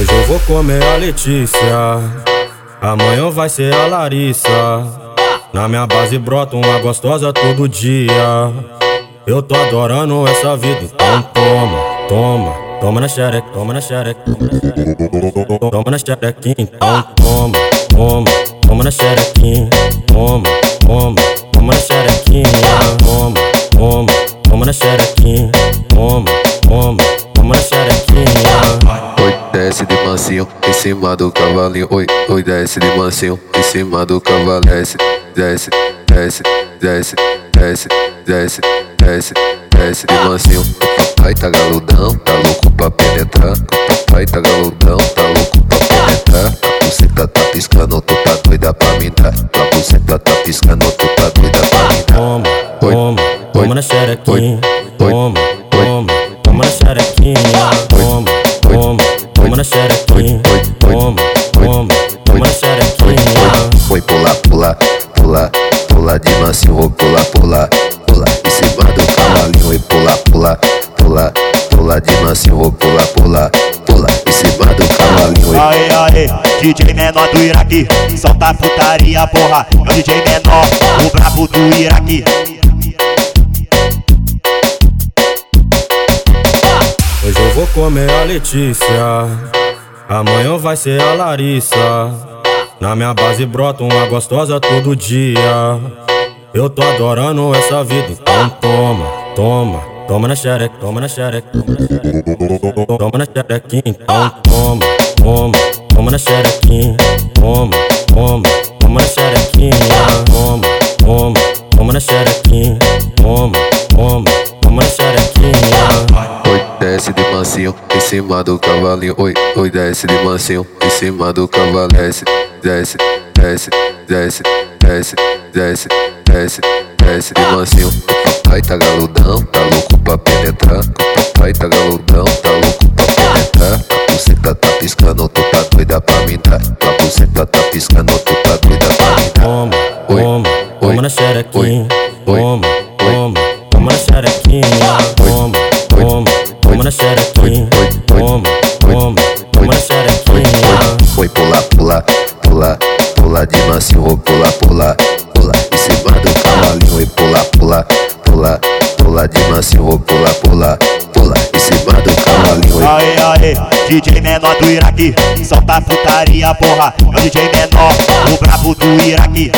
Hoje eu vou comer a Letícia, amanhã vai ser a Larissa. Na minha base brota uma gostosa todo dia. Eu tô adorando essa vida, então toma, toma, toma na xereca, toma na xereca, toma na xerequinha, então toma, toma, toma na xerequinha, toma, toma, toma na xerequinha, toma, toma, toma na xerequinha, toma, toma, toma na xerequinha. Desce de mansinho em cima do cavalinho. Oi, oi, desce de mansinho em cima do cavalo. Desce, desce, desce, desce, desce, desce, desce, desce de mansinho. O papai tá galudão, tá louco pra penetrar. O papai tá galudão, tá louco pra penetrar. A buceta tá piscando, tu tá doida pra me dar. A buceta tá piscando, tu tá doida pra me dar. Toma, toma, toma na xerequinha, de mansinho, vou pular, pular, pular em cima do cavalinho e pular, pular, pular, pular de mansinho, vou pular, pular, pular em cima do cavalinho e Aê, aê, DJ menor do Iraque, solta a putaria, porra. É o DJ menor, o brabo do Iraque. Hoje eu vou comer a Letícia, amanhã vai ser a Larissa. Na minha base brota uma gostosa todo dia. Eu tô adorando essa vida, então toma, toma, toma na xereca, toma na xereca, toma na xerequinha, então toma, toma, toma na xerequinha, toma, toma, toma na xerequinha, toma, toma, toma na xerequinha, toma, toma, toma na xerequinha. Oi, desce de mansinho em cima do cavalinho. Oi, oi, desce de mansinho em cima do cavalo. Desce, desce, desce, desce, desce, desce, desce, desce de mansinho. O papai tá galudão, tá louco pra penetrar. O papai tá galudão, tá louco pra penetrar. A buceta tá piscando, tu tá doida pra me dar. A buceta tá piscando, tu tá doida pra me dar. Toma, Oi, toma, oi, toma na xerequinha, toma, toma, toma na xerequinha, toma, toma, toma na xerequinha, toma, toma, toma na xerequinha. Foi pular, pular, pular, pular de mansinho, vou pular, pular, pular, pular, pular, de mansinho, vou pular, pular, pular em cima do cavalinho Aê, aê, DJ menor do Iraque, solta a putaria, porra. É o DJ menor, o brabo do Iraque.